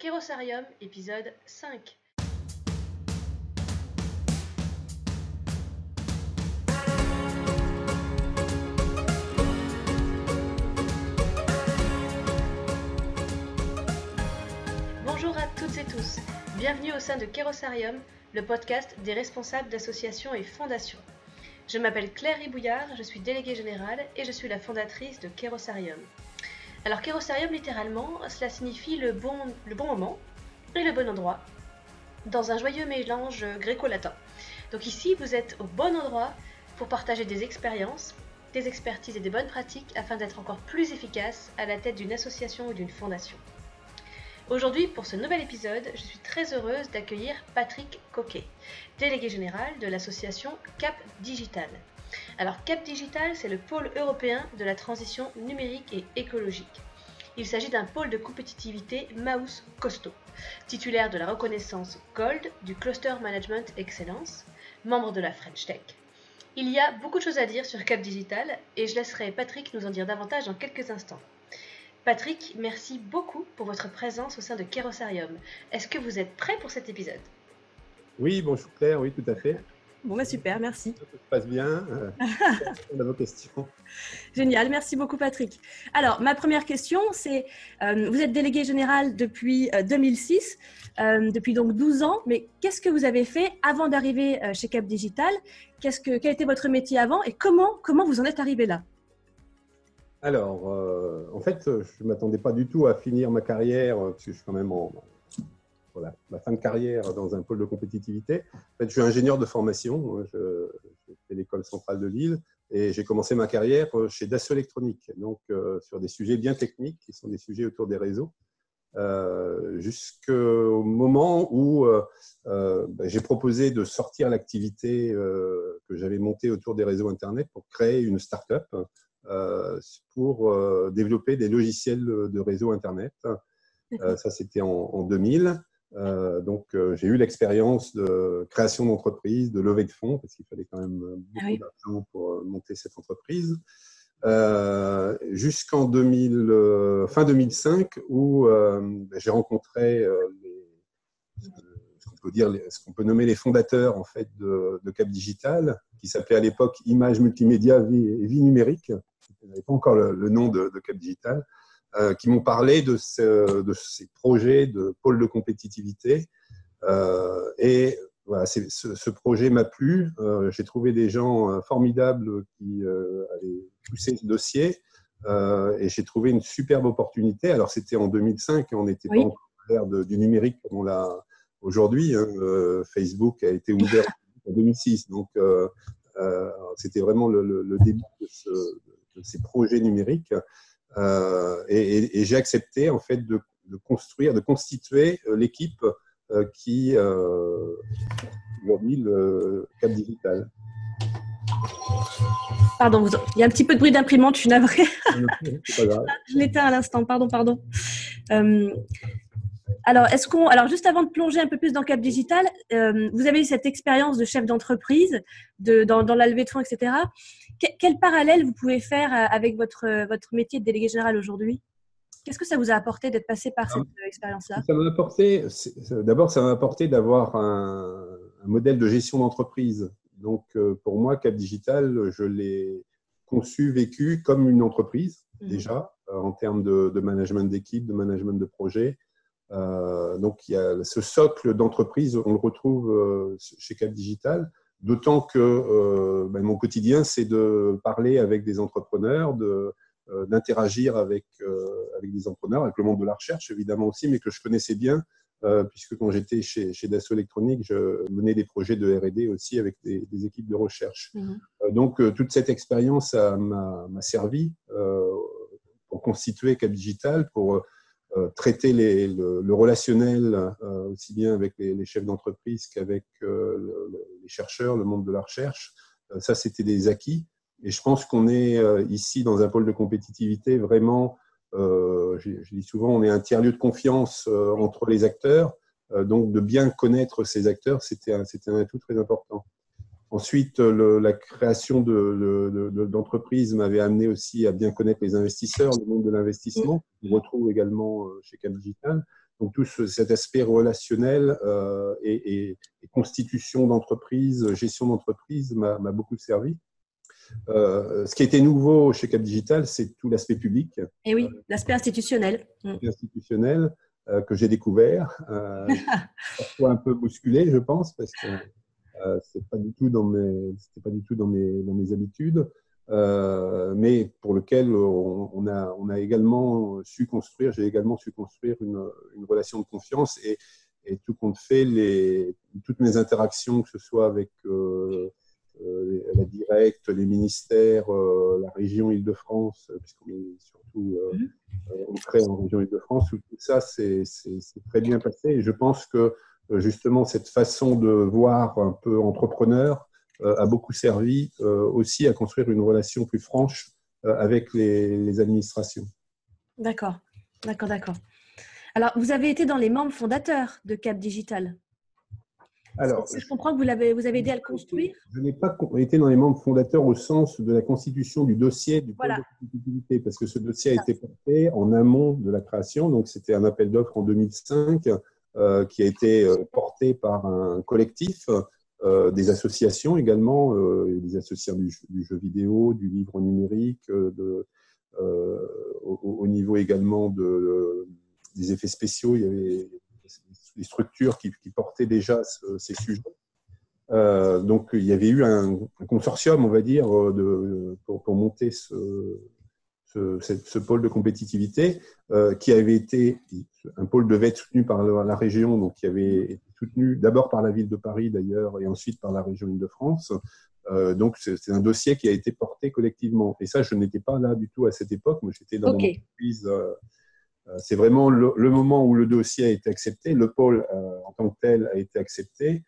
Kérosarium, épisode 5. Bonjour à toutes et tous. Bienvenue au sein de Kérosarium, le podcast des responsables d'associations et fondations. Je m'appelle Claire Ribouillard, je suis déléguée générale et je suis la fondatrice de Kérosarium. Alors Kérosarium littéralement, cela signifie le bon, le bon moment et le bon endroit, dans un joyeux mélange gréco-latin. Donc ici, vous êtes au bon endroit pour partager des expériences, des expertises et des bonnes pratiques afin d'être encore plus efficace à la tête d'une association ou d'une fondation. Aujourd'hui, pour ce nouvel épisode, je suis très heureuse d'accueillir Patrick Coquet, délégué général de l'association Cap Digital. Alors Cap Digital, c'est le pôle européen de la transition numérique et écologique. Il s'agit d'un pôle de compétitivité Mouse costaud, titulaire de la reconnaissance Gold du Cluster Management Excellence, membre de la French Tech. Il y a beaucoup de choses à dire sur Cap Digital et je laisserai Patrick nous en dire davantage dans quelques instants. Patrick, merci beaucoup pour votre présence au sein de Kérosarium. Est-ce que vous êtes prêt pour cet épisode? Oui, bonjour Claire, oui, tout à fait. Bon, bah super, merci. Ça se passe bien. Euh, on a vos questions. Génial, merci beaucoup Patrick. Alors, ma première question, c'est, euh, vous êtes délégué général depuis euh, 2006, euh, depuis donc 12 ans, mais qu'est-ce que vous avez fait avant d'arriver euh, chez Cap Digital? Qu'est-ce que, Quel était votre métier avant et comment, comment vous en êtes arrivé là? Alors, euh, en fait, je ne m'attendais pas du tout à finir ma carrière, euh, parce que je suis quand même en ma fin de carrière dans un pôle de compétitivité. En fait, je suis ingénieur de formation. Je, j'ai fait l'école centrale de Lille et j'ai commencé ma carrière chez Dassault Électronique, donc euh, sur des sujets bien techniques, qui sont des sujets autour des réseaux. Euh, jusqu'au moment où euh, ben, j'ai proposé de sortir l'activité que j'avais montée autour des réseaux Internet pour créer une start-up euh, pour développer des logiciels de réseau Internet. Ça, c'était en 2000. Euh, donc, euh, j'ai eu l'expérience de création d'entreprise, de levée de fonds, parce qu'il fallait quand même beaucoup Ah oui. d'argent pour euh, monter cette entreprise. Euh, jusqu'en 2000, euh, fin 2005, où j'ai rencontré les, ce qu'on peut dire, les- ce qu'on peut nommer les fondateurs en fait de, de Cap Digital, qui s'appelait à l'époque Image Multimédia Vie, et Vie Numérique. Il n'y avait pas encore le, le nom de, de Cap Digital, euh, qui m'ont parlé de, ce- de ces projets de pôle de compétitivité. Euh, et voilà, ce, ce projet m'a plu. Euh, j'ai trouvé des gens euh, formidables qui euh, avaient poussé ce dossier. Euh, et j'ai trouvé une superbe opportunité. Alors, c'était en 2005, on n'était Oui. pas encore l'ère du numérique comme on l'a aujourd'hui. hein. Euh, Facebook a été ouvert en 2006. Donc, euh, euh, c'était vraiment le, le- le début de, ce- de ces projets numériques. Euh, et et- et j'ai accepté, en fait, de, de construire, de constituer euh, l'équipe euh, qui, euh, aujourd'hui, le Cap Digital. Pardon, vous- il y a un petit peu de bruit d'imprimante, je suis navrée. Je l'éteins à l'instant, pardon, pardon. Euh, alors, est-ce qu'on, alors juste avant de plonger un peu plus dans Cap Digital, euh, vous avez eu cette expérience de chef d'entreprise, de, dans, dans la levée de fonds, etc. Que- quel parallèle vous pouvez faire euh, avec votre, votre métier de délégué général aujourd'hui? Qu'est-ce que ça vous a apporté d'être passé par cette euh, expérience-là? Ça m'a apporté, d'abord, ça m'a apporté d'avoir un, un modèle de gestion d'entreprise. Donc, euh, pour moi, Cap Digital, je l'ai conçu, vécu comme une entreprise, Mhm. déjà, euh, en termes de, de management d'équipe, de management de projet. Euh, donc, il y a ce socle d'entreprise, on le retrouve euh, chez Cap Digital, d'autant que euh, ben, mon quotidien, c'est de parler avec des entrepreneurs, de, euh, d'interagir avec, euh, avec des entrepreneurs, avec le monde de la recherche évidemment aussi, mais que je connaissais bien, euh, puisque quand j'étais chez, chez Dassault Électronique, je menais des projets de R&D aussi avec des, des équipes de recherche. Mhm. Euh, donc euh, toute cette expérience m'a m'a servi euh, pour constituer Cap Digital, pour euh, traiter les, le, le relationnel euh, aussi bien avec les, les chefs d'entreprise qu'avec euh, le- chercheurs, le monde de la recherche. Euh, ça, c'était des acquis. Et je pense qu'on est euh, ici dans un pôle de compétitivité vraiment, euh, je, dis souvent, on est un tiers-lieu de confiance entre les acteurs. Donc, de bien connaître ces acteurs, c'était un, atout très important. Ensuite, la création de- de- de- d'entreprises m'avait amené aussi à bien connaître les investisseurs, le monde de l'investissement, qu'on retrouve également chez Cap Digital. Donc tout cet aspect relationnel et, constitution d'entreprise, gestion d'entreprise m'a beaucoup servi. ce qui été nouveau chez Cap Digital, c'est tout l'aspect public. Et oui, l'aspect institutionnel. Institutionnel que j'ai découvert, parfois un peu bousculé, je pense, parce que euh, c'est pas du tout dans mes, c'était pas du tout dans mes, dans mes habitudes, euh, mais pour lequel on, a, on a également su construire, j'ai également su construire une, une, relation de confiance et, et tout compte fait, les, toutes mes interactions, que ce soit avec euh, la directe, les ministères, la région Île-de-France, puisqu'on est surtout on crée en région Île-de-France, tout ça, c'est très bien passé. Et je pense que euh, justement cette façon de voir un peu entrepreneur euh, a beaucoup servi euh, aussi à construire une relation plus franche avec les, administrations. D'accord, d'accord, d'accord. Alors, vous avez été dans les membres fondateurs de Cap Digital. Alors, je comprends que vous, avez, vous avez aidé à le construire Je n'ai pas été dans les membres fondateurs au sens de la constitution du dossier du voilà. de compétitivité, parce que ce dossier a été porté en amont de la création. Donc, c'était un appel d'offres en 2005 euh, qui a été euh, porté par un collectif, euh, des associations également, des associations du, jeu vidéo, du livre numérique, de, au, niveau également de, des effets spéciaux. Il y avait des structures qui, portaient déjà ces sujets. donc, il y avait eu un, consortium, on va dire, de, pour, pour, monter ce, ce, pôle de compétitivité euh, qui avait été, un pôle devait être soutenu par la, région, donc qui avait été soutenu d'abord par la ville de Paris d'ailleurs et ensuite par la région Île-de-France. Euh, donc c'est un dossier qui a été porté collectivement. Et ça, je n'étais pas là du tout à cette époque. Moi, j'étais dans okay. l'entreprise. Euh, c'est vraiment le, moment où le dossier a été accepté, le pôle en tant que tel a été accepté,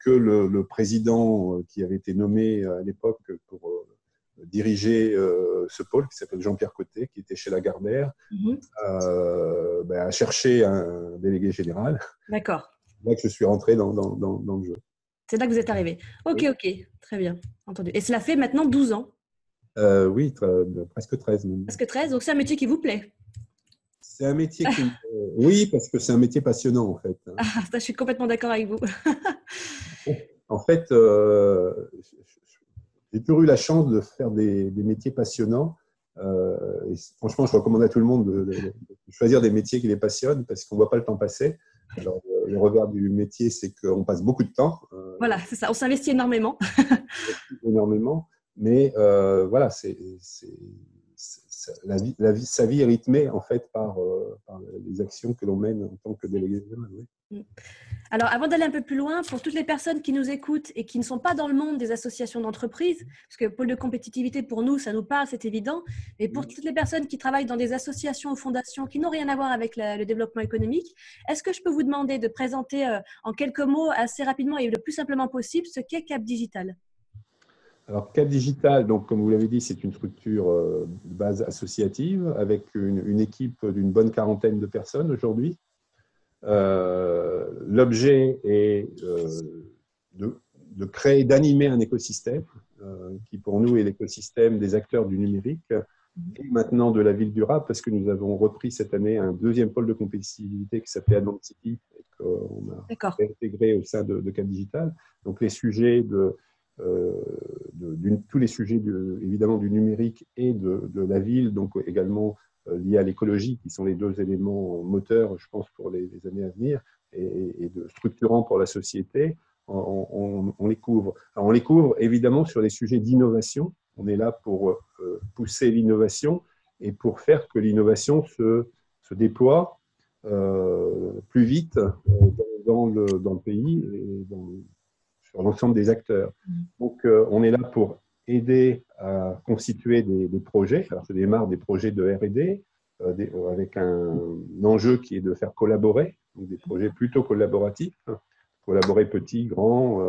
que le, le, président qui avait été nommé à l'époque pour diriger euh, ce pôle qui s'appelle Jean-Pierre Côté, qui était chez Lagardère, mhm. euh, ben, a cherché un délégué général. D'accord. C'est là que je suis rentré dans, dans, dans, le jeu. C'est là que vous êtes arrivé. Ok, ok, très bien, entendu. Et cela fait maintenant 12 ans euh, Oui, presque 13 même. Presque 13, donc c'est un métier qui vous plaît c'est un métier qui... oui, parce que c'est un métier passionnant en fait. Ah, ça, je suis complètement d'accord avec vous. en fait, j'ai toujours eu la chance de faire des, métiers passionnants. Euh, et franchement, je recommande à tout le monde de, choisir des métiers qui les passionnent parce qu'on ne voit pas le temps passer. Alors, le revers du métier, c'est qu'on passe beaucoup de temps. Euh, voilà, c'est ça. On s'investit énormément. énormément. Mais euh, voilà, c'est la vie, la vie, sa vie est rythmée en fait par, euh, les actions que l'on mène en tant que délégué général. Alors, avant d'aller un peu plus loin, pour toutes les personnes qui nous écoutent et qui ne sont pas dans le monde des associations d'entreprise, parce que pôle de compétitivité pour nous, ça nous parle, c'est évident, mais pour mm. toutes les personnes qui travaillent dans des associations ou fondations qui n'ont rien à voir avec le développement économique, est-ce que je peux vous demander de présenter euh, en quelques mots, assez rapidement et le plus simplement possible, ce qu'est Cap Digital? Alors, Cap Digital, donc, comme vous l'avez dit, c'est une structure euh, de base associative avec une, équipe d'une bonne quarantaine de personnes aujourd'hui. Euh, l'objet est euh, de, créer, d'animer un écosystème qui, pour nous, est l'écosystème des acteurs du numérique et maintenant de la ville durable, parce que nous avons repris cette année un deuxième pôle de compétitivité qui s'appelait Advanced City et qu'on a intégré au sein de, de Cap Digital. Donc, les sujets de euh, de, tous les sujets évidemment du numérique et de, la ville, donc également euh, liés à l'écologie, qui sont les deux éléments moteurs, je pense, pour les, années à venir, et, de structurants pour la société, on, les couvre. on les couvre évidemment sur les sujets d'innovation. On est là pour euh, pousser l'innovation et pour faire que l'innovation se, se, déploie plus vite dans, le, dans, le, pays et dans, sur l'ensemble des acteurs. Mm. Donc, euh, on est là pour aider à constituer des, projets. Alors, je démarre des projets de R&D euh, euh, avec un, enjeu qui est de faire collaborer, donc des projets plutôt collaboratifs, hein. collaborer petit, grand,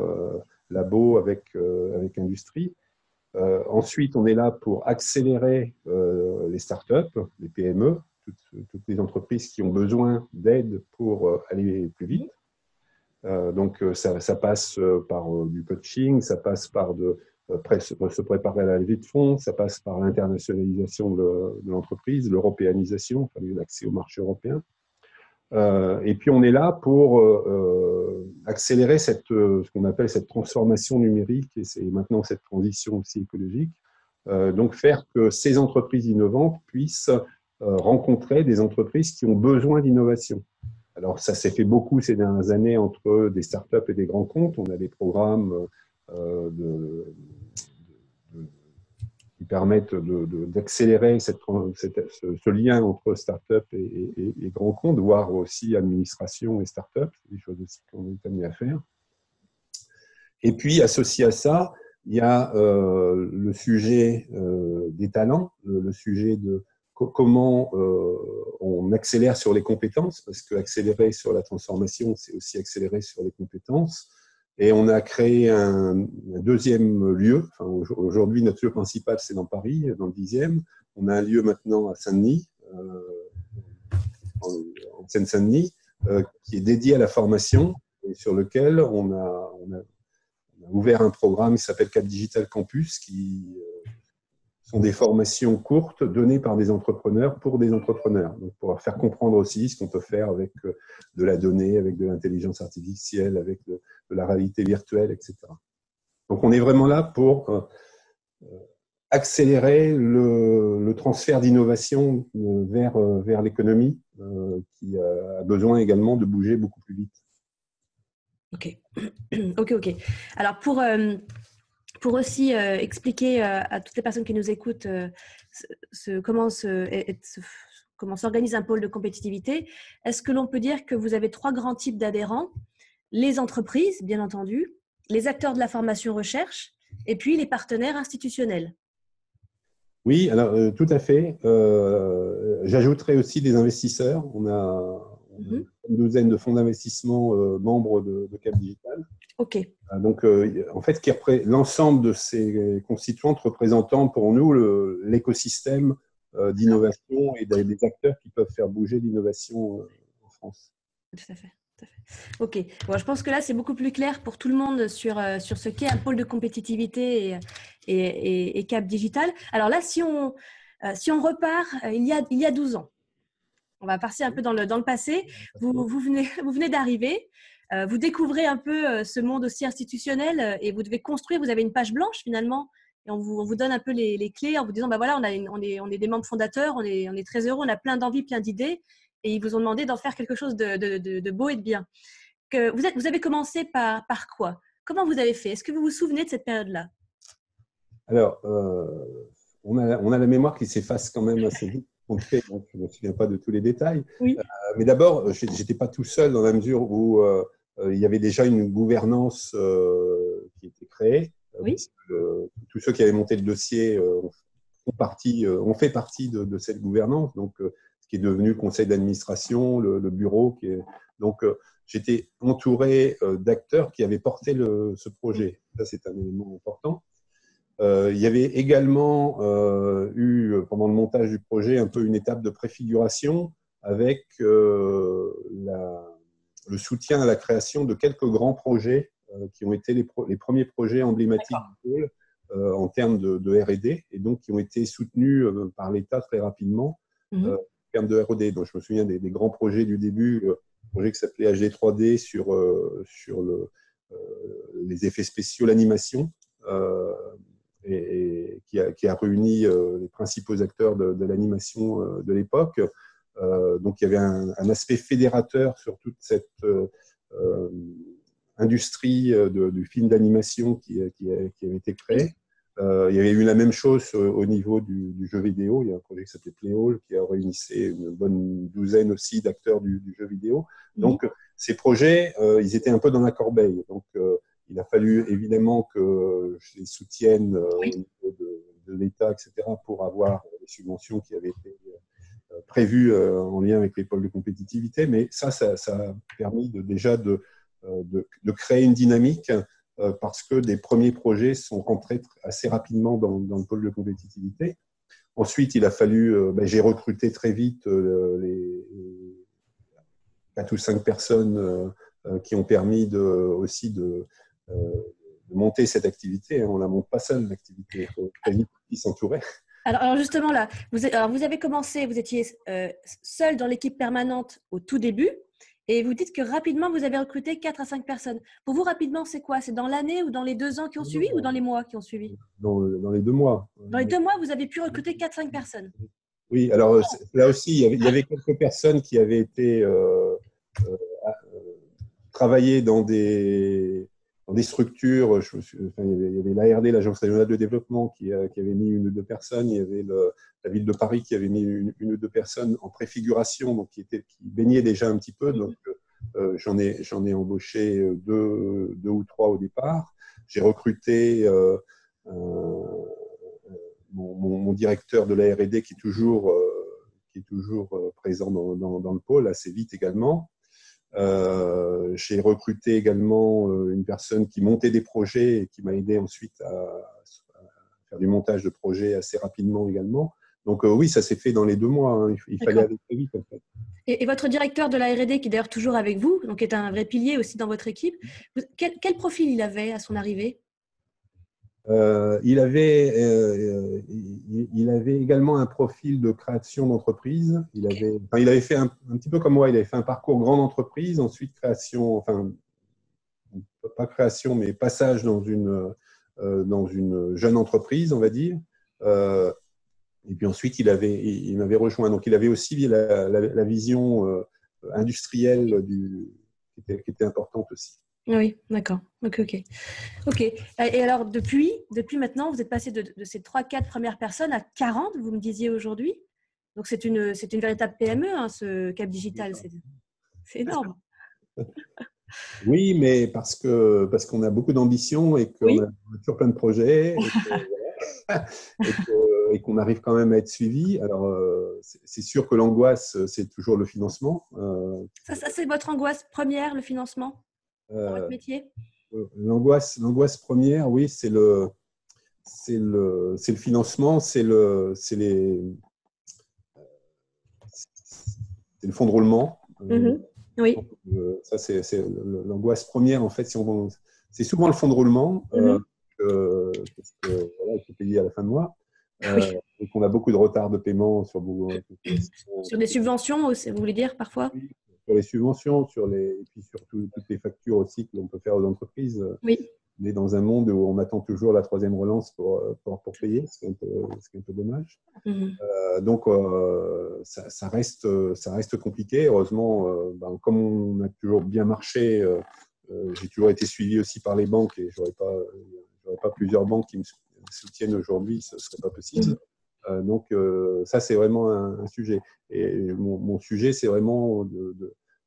labo avec, avec industrie. ensuite, on est là pour accélérer les startups, les PME, toutes, les entreprises qui ont besoin d'aide pour aller plus vite. Euh, donc euh, ça, ça, passe euh, par du coaching, ça passe par de, se préparer à la levée de fonds, ça passe par l'internationalisation de, l'entreprise, l'européanisation, l'accès au marché européen. et puis on est là pour accélérer cette, ce qu'on appelle cette transformation numérique et c'est maintenant cette transition aussi écologique. donc faire que ces entreprises innovantes puissent rencontrer des entreprises qui ont besoin d'innovation. Alors, ça s'est fait beaucoup ces dernières années entre des startups et des grands comptes. On a des programmes euh, de, permettent d'accélérer ce, lien entre startups et, et, grands comptes, voire aussi administration et startups. C'est des choses aussi qu'on est amené à faire. Et puis, associé à ça, il y a euh, le sujet euh, des talents, le sujet de comment euh, on accélère sur les compétences, parce que accélérer sur la transformation, c'est aussi accélérer sur les compétences. Et on a créé un, deuxième lieu. Aujourd'hui, notre lieu principal, c'est dans Paris, dans le 10e. On a un lieu maintenant à Saint-Denis, euh, en, Seine-Saint-Denis, euh, qui est dédié à la formation et sur lequel on a, on a, ouvert un programme qui s'appelle Cap Digital Campus, qui sont des formations courtes données par des entrepreneurs pour des entrepreneurs. Donc, pour faire comprendre aussi ce qu'on peut faire avec euh, de la donnée, avec de l'intelligence artificielle, avec de, la réalité virtuelle, etc. Donc, on est vraiment là pour euh, euh, accélérer le, transfert d'innovation vers, vers l'économie qui a besoin également de bouger beaucoup plus vite. Ok, ok, ok. Alors pour pour aussi euh, expliquer euh, à toutes les personnes qui nous écoutent euh, ce, comment, comment s'organise un pôle de compétitivité, est-ce que l'on peut dire que vous avez trois grands types d'adhérents? Les entreprises, bien entendu, les acteurs de la formation recherche et puis les partenaires institutionnels. Oui, alors tout à fait. J'ajouterai aussi des investisseurs. On a, mhm. une douzaine de fonds d'investissement membres de, de, Cap Digital. OK. Euh, donc, euh, en fait, l'ensemble de ces constituantes représentant pour nous l'écosystème euh, d'innovation et des acteurs qui peuvent faire bouger l'innovation en France. Tout à fait. Ok, bon, je pense que là c'est beaucoup plus clair pour tout le monde sur, sur ce qu'est un pôle de compétitivité et, et, et, Cap Digital. Alors là, si on, si on repart il, y a, il y a 12 ans, on va partir un peu dans le, dans le passé. Vous, vous venez, vous venez d'arriver. Euh, vous découvrez un peu euh, ce monde aussi institutionnel euh, et vous devez construire, vous avez une page blanche finalement, et on vous, donne un peu les, clés en vous disant, bah voilà, on, a on, est, on est des membres fondateurs, on est, on est très heureux, on a plein d'envies, plein d'idées, et ils vous ont demandé d'en faire quelque chose de, de, beau et de bien. Que vous, êtes, vous avez commencé par, par quoi? Comment vous avez fait? Est-ce que vous vous souvenez de cette période-là? Alors, on, a, on a la mémoire qui s'efface quand même assez vite. donc je ne me souviens pas de tous les détails. Oui. mais d'abord, je n'étais pas tout seul dans la mesure où euh, il y avait déjà une gouvernance euh, qui était créée. Euh, oui. tous ceux qui avaient monté le dossier ont, partie, ont fait partie de, cette gouvernance, donc ce qui est devenu le conseil d'administration, le, bureau. Qui est, donc, j'étais entouré d'acteurs qui avaient porté le, ce projet. Ça, c'est un élément important. il y avait également eu, pendant le montage du projet, un peu une étape de préfiguration avec la, le soutien à la création de quelques grands projets euh, qui ont été les, les premiers projets emblématiques du pôle euh, en termes de, R&D et donc qui ont été soutenus euh, par l'État très rapidement mhm. en termes de R&D. Donc je me souviens des, grands projets du début, un projet qui s'appelait HD3D sur, sur le, les effets spéciaux, l'animation, et, qui, a, qui, a, réuni les principaux acteurs de l'animation de l'époque. Euh, donc il y avait un, aspect fédérateur sur toute cette euh, euh, industrie du film d'animation qui, avait été créé. il y avait eu la même chose au niveau du, jeu vidéo. Il y a un projet qui s'appelait Playhall qui a réuni une bonne douzaine aussi d'acteurs du, jeu vidéo. Donc, ces projets, ils étaient un peu dans la corbeille. Donc, il a fallu évidemment que je les soutienne au niveau de, de l'État, etc., pour avoir les subventions qui avaient été prévu euh, en lien avec les pôles de compétitivité, mais ça, ça, a permis de, déjà de, euh, de, créer une dynamique euh, parce que des premiers projets sont rentrés assez rapidement dans, le pôle de compétitivité. Ensuite, il a fallu, ben, j'ai recruté très vite les quatre ou cinq personnes qui ont permis de, aussi de, monter cette activité. On ne la monte pas seule, l'activité. Il faut s'entourer. Alors, justement, là, vous, alors vous avez commencé, vous étiez euh, seul dans l'équipe permanente au tout début, et vous dites que rapidement, vous avez recruté 4 à 5 personnes. Pour vous, rapidement, c'est quoi? C'est dans l'année ou dans les deux ans qui ont suivi ou dans les mois qui ont suivi? Dans, dans, les deux mois. Dans les deux mois, vous avez pu recruter 4-5 personnes. Oui, alors là aussi, il y, avait, il y, avait, quelques personnes qui avaient été euh, euh, travailler dans des, dans des structures. Il y avait, l'ARD, l'Agence régionale de développement, qui, qui, avait mis une ou deux personnes. Il y avait la ville de Paris qui avait mis une, ou deux personnes en préfiguration, donc qui, était, qui baignaient déjà un petit peu. Donc, euh, j'en ai, j'en ai embauché deux, deux ou trois au départ. J'ai recruté euh, mon, directeur de la R&D qui est toujours, euh, qui est toujours euh, présent dans, dans, le pôle assez vite également. Euh, j'ai recruté également une personne qui montait des projets et qui m'a aidé ensuite à, à, faire du montage de projets assez rapidement également. Donc oui, ça s'est fait dans les deux mois. Hein. Il, fallait aller très vite en fait. Et, et votre directeur de la R&D, qui est d'ailleurs toujours avec vous, donc est un vrai pilier aussi dans votre équipe, quel, quel profil il avait à son arrivée? Euh, il, avait, euh, il, avait également un profil de création d'entreprise. Il avait, enfin, il avait fait un, un, petit peu comme moi, il avait fait un parcours grande entreprise, ensuite création, enfin, pas création, mais passage dans une, euh, dans une jeune entreprise, on va dire. Euh, et puis ensuite, il, avait, il, m'avait rejoint. Donc, il avait aussi la, la, la vision euh, industrielle du, qui, était, qui était importante aussi. Oui, d'accord. Ok, ok. Ok. Et alors, depuis, depuis maintenant, vous êtes passé de, de ces 3-4 premières personnes à 40, vous me disiez aujourd'hui? Donc, c'est une, c'est une véritable PME, hein, ce Cap Digital. C'est, c'est énorme. Oui, mais parce, que, parce qu'on a beaucoup d'ambition et qu'on oui. a toujours plein de projets et, qu'on arrive quand même à être suivi. Alors, euh, c'est sûr que l'angoisse, c'est toujours le financement. Euh, ça, ça c'est votre angoisse première, le financement? Dans votre métier? euh, L'angoisse, l'angoisse première, oui, c'est le, c'est le, c'est le financement, c'est le, c'est les, c'est le fonds de roulement. Mm -hmm. Oui. Euh, ça, c'est, c'est l'angoisse première, en fait. Si on, c'est souvent le fonds de roulement, mm -hmm. euh, que, parce que voilà, il payer à la fin de mois. Oui. et qu'on a beaucoup de retard de paiement sur des subventions, vous voulez dire parfois? Sur les subventions, sur les, et puis surtout toutes les factures aussi que l'on peut faire aux entreprises. Oui. On est dans un monde où on attend toujours la troisième relance pour, pour, pour payer, ce qui est un peu, est un peu dommage. Mm -hmm. euh, donc, euh, ça, ça, reste, ça reste compliqué. Heureusement, euh, ben, comme on a toujours bien marché, j'ai toujours été suivi aussi par les banques et je n'aurais pas, pas plusieurs banques qui me soutiennent aujourd'hui, ce ne serait pas possible. Mm -hmm. Euh, donc, euh, ça, c'est vraiment un, un, sujet. Et mon, mon sujet, c'est vraiment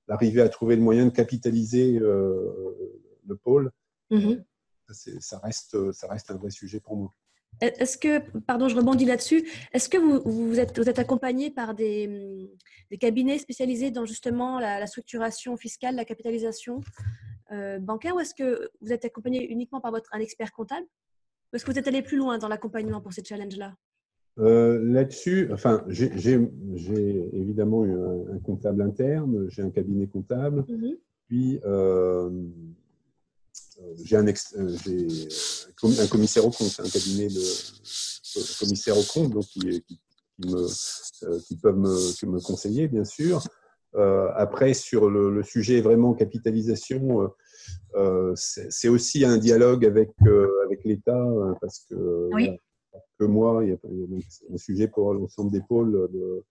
d'arriver à trouver le moyen de capitaliser euh, le pôle. Mm -hmm. ça, reste, ça reste un vrai sujet pour moi. Est-ce que, pardon, je rebondis là-dessus, est-ce que vous, vous, êtes, vous êtes accompagné par des, des, cabinets spécialisés dans justement la, la structuration fiscale, la capitalisation euh, bancaire, ou est-ce que vous êtes accompagné uniquement par votre, un expert comptable? Ou est-ce que vous êtes allé plus loin dans l'accompagnement pour ces challenges-là? Euh, Là-dessus, enfin, j'ai évidemment eu un, un, comptable interne, j'ai un cabinet comptable, mm -hmm. puis euh, j'ai un, un, commissaire au compte, un cabinet de commissaire au compte, donc qui, qui, qui me, euh, qui peuvent me, me, conseiller, bien sûr. Euh, après, sur le, le, sujet vraiment capitalisation, euh, c'est aussi un dialogue avec, avec l'État, parce que oui que moi, il y a, un sujet pour l'ensemble des pôles de,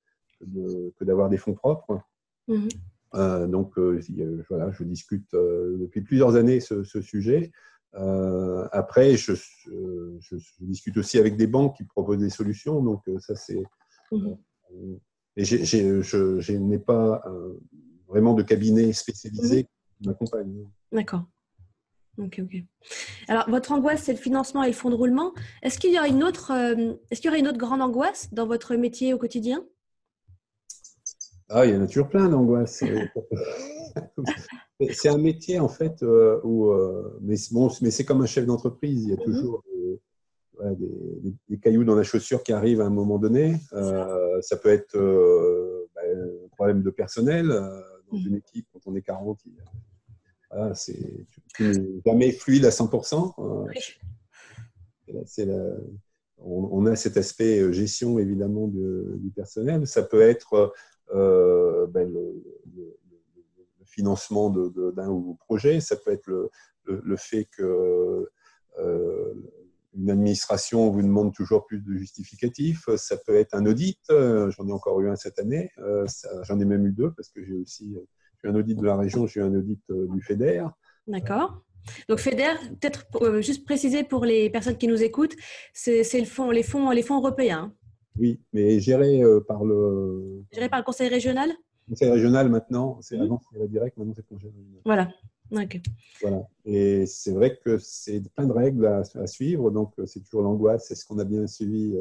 de, que d'avoir des fonds propres. -hmm. euh, donc, euh, voilà, je discute euh, depuis plusieurs années ce, ce sujet. Euh, après, je, je, je, discute aussi avec des banques qui proposent des solutions. Donc, ça, c'est. -hmm. Et je n'ai pas vraiment de cabinet spécialisé Mhm. mm -hmm. qui m'accompagne. D'accord. Ok, ok. Alors, votre angoisse, c'est le financement et le fonds de roulement. Est-ce qu'il y aura une autre, euh, est-ce qu'il y aurait une autre grande angoisse dans votre métier au quotidien? Ah, il y en a toujours plein d'angoisses. c'est un métier en fait euh, où, euh, mais bon, mais c'est comme un chef d'entreprise. Il y a toujours mm -hmm. des, des, des, des, cailloux dans la chaussure qui arrivent à un moment donné. ça peut être bah, un problème de personnel dans une équipe quand on est 40. Il y a, voilà, c'est jamais fluide à 100%. Oui. C'est la, on, a cet aspect gestion évidemment du personnel. Ça peut être ben, le, financement d'un de, projet, ça peut être le, le fait que une administration vous demande toujours plus de justificatifs. Ça peut être un audit. J'en ai encore eu un cette année. J'en ai même eu deux parce que j'ai aussi eu un audit de la région, j'ai un audit du FEDER. D'accord. Donc FEDER, peut-être euh, juste préciser pour les personnes qui nous écoutent, c'est le fond, les, fonds, les fonds européens. Oui, mais géré euh, par le... Géré par le conseil régional? Conseil régional maintenant, c'est avant c'était la direct, maintenant c'est le conseil régional. Voilà. ok. Voilà. Et c'est vrai que c'est plein de règles à, suivre, donc euh, c'est toujours l'angoisse. Est-ce qu'on a bien suivi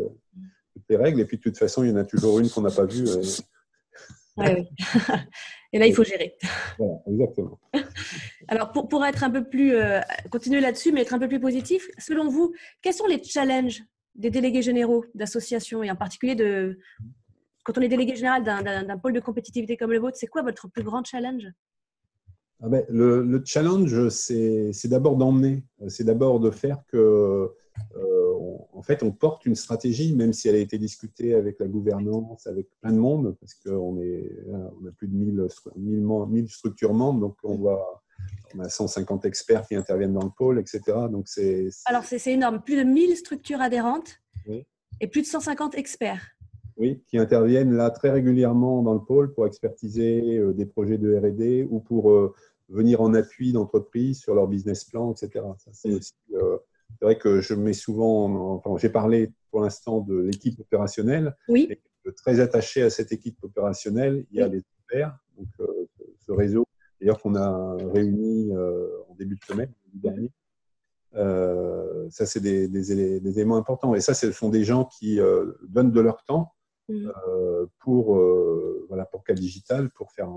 toutes les règles Et puis de toute façon, il y en a toujours une qu'on n'a pas vue. oui. Et là, il faut gérer. Voilà, exactement. Alors, pour, pour, être un peu plus, euh, continuer là-dessus, mais être un peu plus positif, selon vous, quels sont les challenges des délégués généraux d'associations et en particulier de, quand on est délégué général d'un pôle de compétitivité comme le vôtre, c'est quoi votre plus grand challenge? Ah ben, le, le, challenge, c'est d'abord d'emmener, c'est d'abord de faire que en fait, on porte une stratégie, même si elle a été discutée avec la gouvernance, avec plein de monde, parce qu'on on a plus de 1000, 1000, structures membres, donc on a 150 experts qui interviennent dans le pôle, etc. Donc c'est, Alors c'est, énorme, plus de 1000 structures adhérentes et plus de 150 experts. Oui, qui interviennent là très régulièrement dans le pôle pour expertiser euh, des projets de R&D ou pour euh, venir en appui d'entreprises sur leur business plan, etc. Ça, c'est aussi euh, c'est vrai que je mets souvent, enfin, j'ai parlé pour l'instant de l'équipe opérationnelle. Oui. très attaché à cette équipe opérationnelle, il y a les experts, donc euh, ce réseau, d'ailleurs qu'on a réuni euh, en début de semaine, dernier. Euh, ça, c'est des, des, éléments importants. Et ça, ce sont des gens qui donnent de leur temps mmh. pour, voilà, pour Digital, pour faire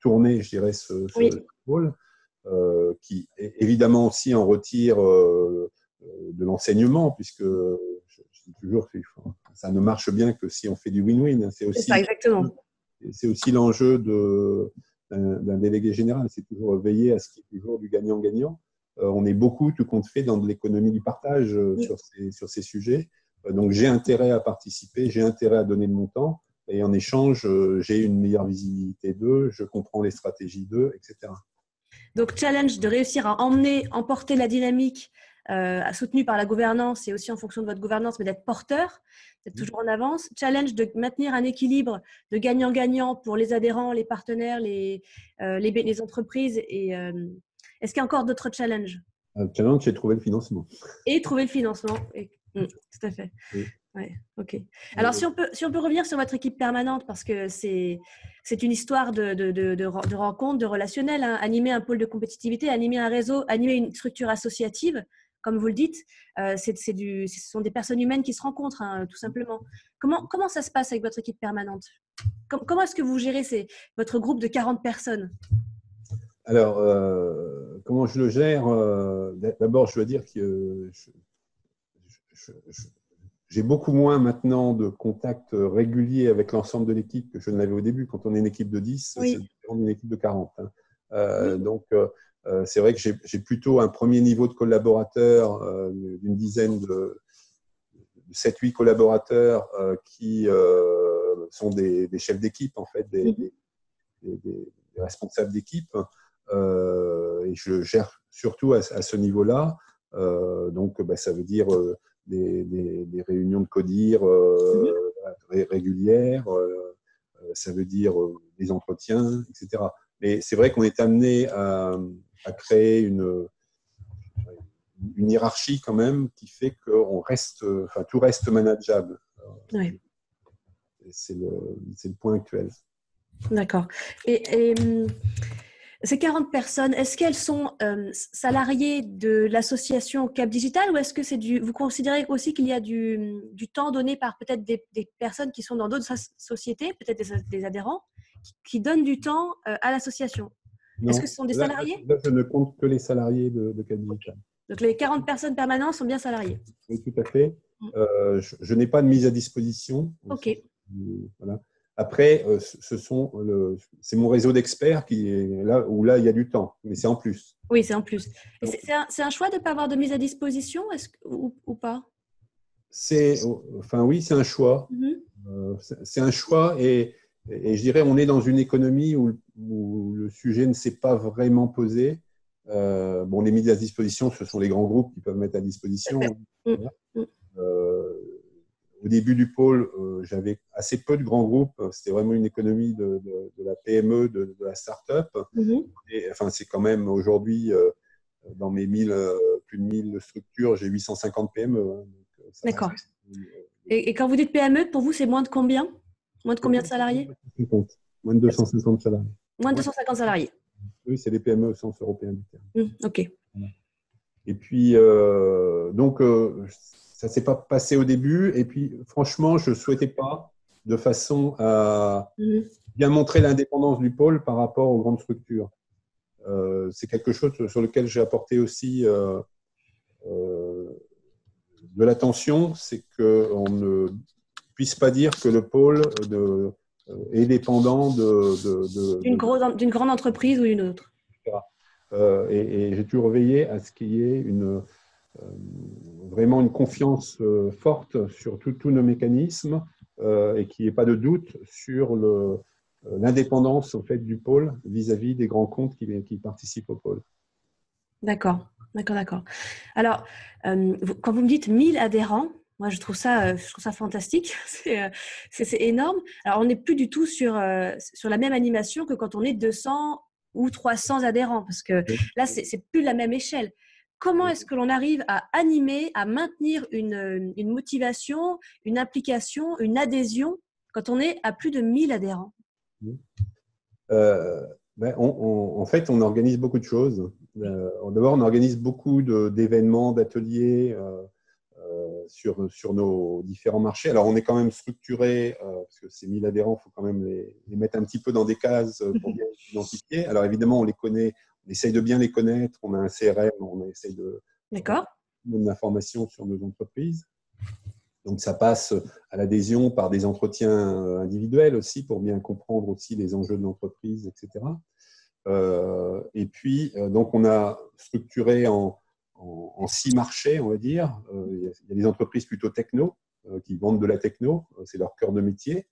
tourner, je dirais, ce, rôle, qui évidemment aussi en retire de l'enseignement, puisque je, dis toujours que ça ne marche bien que si on fait du win-win. C'est aussi. C'est aussi l'enjeu d'un délégué général, c'est toujours veiller à ce qu'il y ait toujours du gagnant-gagnant. Euh, on est beaucoup, tout compte fait, dans de l'économie du partage euh, sur, ces, sur ces sujets. Euh, donc j'ai intérêt à participer, j'ai intérêt à donner de mon temps, et en échange, j'ai une meilleure visibilité d'eux, je comprends les stratégies d'eux, etc. Donc challenge de réussir à emmener, emporter la dynamique euh, soutenu par la gouvernance et aussi en fonction de votre gouvernance, mais d'être porteur, d'être toujours en avance. Challenge de maintenir un équilibre de gagnant-gagnant pour les adhérents, les partenaires, les, euh, les, entreprises. Et euh, est-ce qu'il y a encore d'autres challenges? Le challenge, c'est trouver le financement. Et trouver le financement. Mmh, tout à fait. Ouais, ok. Alors, si on, peut, si on peut revenir sur votre équipe permanente, parce que c'est, c'est une histoire de, de, de, de rencontre, de relationnel, hein. animer un pôle de compétitivité, animer un réseau, animer une structure associative, comme vous le dites, euh, c'est, du, ce sont des personnes humaines qui se rencontrent, hein, tout simplement. Comment, comment ça se passe avec votre équipe permanente? Comment est-ce que vous gérez votre groupe de 40 personnes? Alors, euh, comment je le gère? Euh, D'abord, je dois dire que j'ai beaucoup moins maintenant de contacts réguliers avec l'ensemble de l'équipe que je ne l'avais au début. Quand on est une équipe de 10, c'est différent d'une équipe de 40. Hein. Donc, c'est vrai que j'ai plutôt un premier niveau de collaborateurs, euh, d'une dizaine de 7-8 collaborateurs euh, qui sont des, chefs d'équipe, en fait, des, mhm. responsables d'équipe. et je gère surtout à, ce niveau-là. donc, bah, ça veut dire des, réunions de CODIR mhm. régulières, ça veut dire des entretiens, etc. Mais c'est vrai qu'on est amené à, à créer une, une hiérarchie quand même qui fait qu'on reste, enfin, tout reste manageable. Oui. C'est le, le, point actuel. D'accord. Et, hum, ces 40 personnes, est-ce qu'elles sont euh, salariées de l'association Cap Digital ou est-ce que c'est du. Vous considérez aussi qu'il y a du, du temps donné par peut-être des, des, personnes qui sont dans d'autres sociétés, peut-être des, des, adhérents, qui, donnent du temps euh, à l'association? Est-ce que ce sont des salariés là, je ne compte que les salariés de, de Donc les 40 personnes permanentes sont bien salariés Oui, tout à fait. Mm. Euh, je, n'ai pas de mise à disposition. Ok. Voilà. Après, euh, ce sont c'est mon réseau d'experts qui est là où là il y a du temps, mais c'est en plus. Oui, c'est en plus. C'est un, un, choix de ne pas avoir de mise à disposition, est-ce ou, ou, pas? C'est, enfin oui, c'est un choix. Mhm. c'est un choix et, et, je dirais on est dans une économie où, le sujet ne s'est pas vraiment posé. bon, les mis à disposition, ce sont les grands groupes qui peuvent mettre à disposition. Euh, au début du pôle, euh, j'avais assez peu de grands groupes. C'était vraiment une économie de, la PME, de, la start-up. Mhm. Et, enfin, c'est quand même aujourd'hui, euh, dans mes 1000, plus de 1000 structures, j'ai 850 PME. Hein, D'accord. Et, quand vous dites PME, pour vous, c'est moins de combien? Moins de combien de salariés Moins de 250 salariés. Moins de 250 salariés. Oui, c'est les PME au sens européen du terme. Mmh, ok. Et puis, donc, ça s'est pas passé au début. Et puis, franchement, je ne souhaitais pas, de façon à mhm. bien montrer l'indépendance du pôle par rapport aux grandes structures. Euh, c'est quelque chose sur lequel j'ai apporté aussi euh, euh, de l'attention, c'est qu'on ne puisse pas dire que le pôle de, est dépendant de, d'une, grande entreprise ou d'une autre. et, et j'ai toujours veillé à ce qu'il y ait une, euh, vraiment une confiance euh, forte sur tous nos mécanismes euh, et qu'il n'y ait pas de doute sur l'indépendance en fait, du pôle vis-à-vis des grands comptes qui, qui participent au pôle. D'accord, d'accord, d'accord. Alors, quand vous me dites 1000 adhérents, moi, je trouve ça, je trouve ça fantastique. C'est énorme. Alors, on n'est plus du tout sur, sur la même animation que quand on est 200 ou 300 adhérents, parce que là, c'est plus la même échelle comment est-ce que l'on arrive à animer, à maintenir une, motivation, une implication, une adhésion quand on est à plus de 1000 adhérents? Euh, ben, En fait, on organise beaucoup de choses. Euh, D'abord, on organise beaucoup d'événements, d'ateliers euh, euh, sur, sur nos différents marchés. Alors, on est quand même structuré, parce que ces 1000 adhérents, il faut quand même les, les, mettre un petit peu dans des cases pour bien les identifier. Alors, évidemment, on les connaît on essaye de bien les connaître, on a un CRM, on essaye de D'accord. donner de l'information sur nos entreprises. Donc ça passe à l'adhésion par des entretiens euh, individuels aussi pour bien comprendre aussi les enjeux de l'entreprise, etc. Euh, et puis, euh, donc on a structuré en, six marchés, on va dire. il y a des entreprises plutôt techno qui vendent de la techno, c'est leur cœur de métier.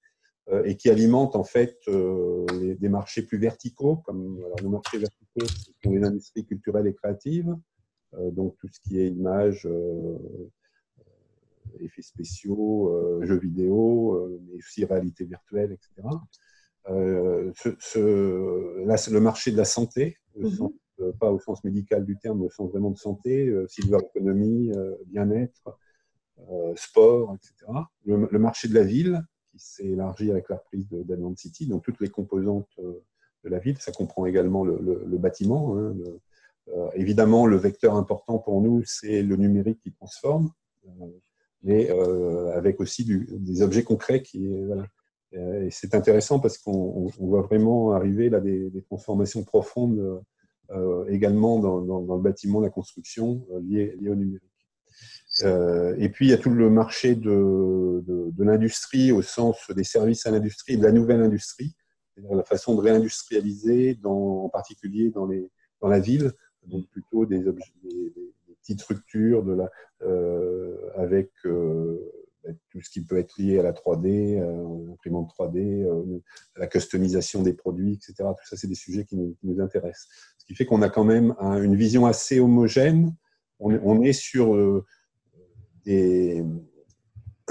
Euh, et qui alimentent en fait euh, des marchés plus verticaux, comme alors, les marchés verticaux sont les industries culturelles et créatives, euh, donc tout ce qui est images, effets spéciaux, jeux vidéo, mais aussi réalité virtuelle, etc. Ce, là, le marché de la santé. Pas au sens médical du terme, mais au sens vraiment de santé, silver economy, bien-être, sport, etc. le, marché de la ville, qui s'est élargi avec la reprise d'Advent City, donc toutes les composantes euh, de la ville. Ça comprend également le, bâtiment. Hein, euh, évidemment, le vecteur important pour nous, c'est le numérique qui transforme, euh, mais avec aussi des objets concrets. Et c'est intéressant parce qu'on voit vraiment arriver là des, transformations profondes également dans, le bâtiment, la construction liées, liées au numérique. Euh, et puis, il y a tout le marché de, l'industrie au sens des services à l'industrie, de la nouvelle industrie, la façon de réindustrialiser, en particulier dans, les, dans la ville, donc plutôt des, petites structures de la, euh, avec euh, ben, tout ce qui peut être lié à la 3D, euh, l'imprimante 3D, la customisation des produits, etc. Tout ça, c'est des sujets qui nous, intéressent. Ce qui fait qu'on a quand même une vision assez homogène. On, est sur des,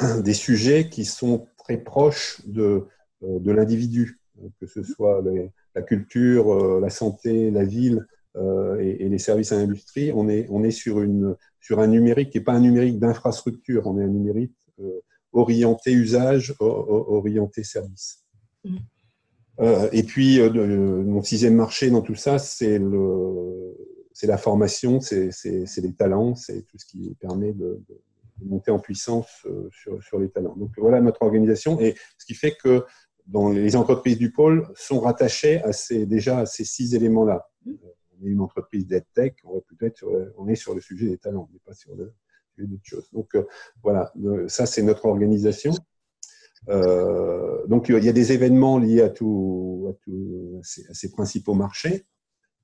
des sujets qui sont très proches de, euh, l'individu, que ce soit la culture, euh, la santé, la ville euh, et, les services à l'industrie. On est, sur un numérique qui n'est pas un numérique d'infrastructure, on est un numérique orienté usage, orienté service. Mmh. Et puis, mon sixième marché dans tout ça, c'est le, c'est la formation, c'est les talents, c'est tout ce qui permet de, monter en puissance euh, sur, sur, les talents. Donc voilà notre organisation et ce qui fait que dans les entreprises du pôle sont rattachées à ces, déjà à ces six éléments-là. On est une entreprise d'EdTech, on, peut-être on est sur le sujet des talents, n'est pas sur le sujet d'autres choses. Donc euh, voilà, ça c'est notre organisation. Euh, donc il y a des événements liés à, tout, à, tout, à, ces, principaux marchés.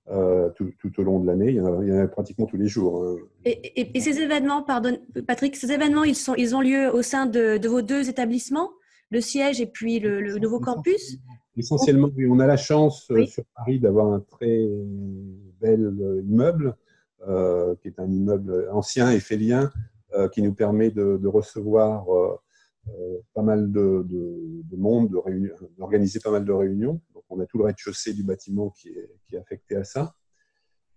tout, au long de l'année. Il, y en a pratiquement tous les jours. Hein. Et, ces événements, pardon, Patrick, ces événements, ils, sont, ils ont lieu au sein de, vos deux établissements, le siège et puis le, nouveau campus? Essentiellement, oui. On a la chance sur Paris d'avoir un très bel immeuble, qui est un immeuble ancien et félien, qui nous permet de, de recevoir euh, pas mal de, monde, d'organiser pas mal de réunions. Donc, on a tout le rez-de-chaussée du bâtiment qui est, qui est, affecté à ça.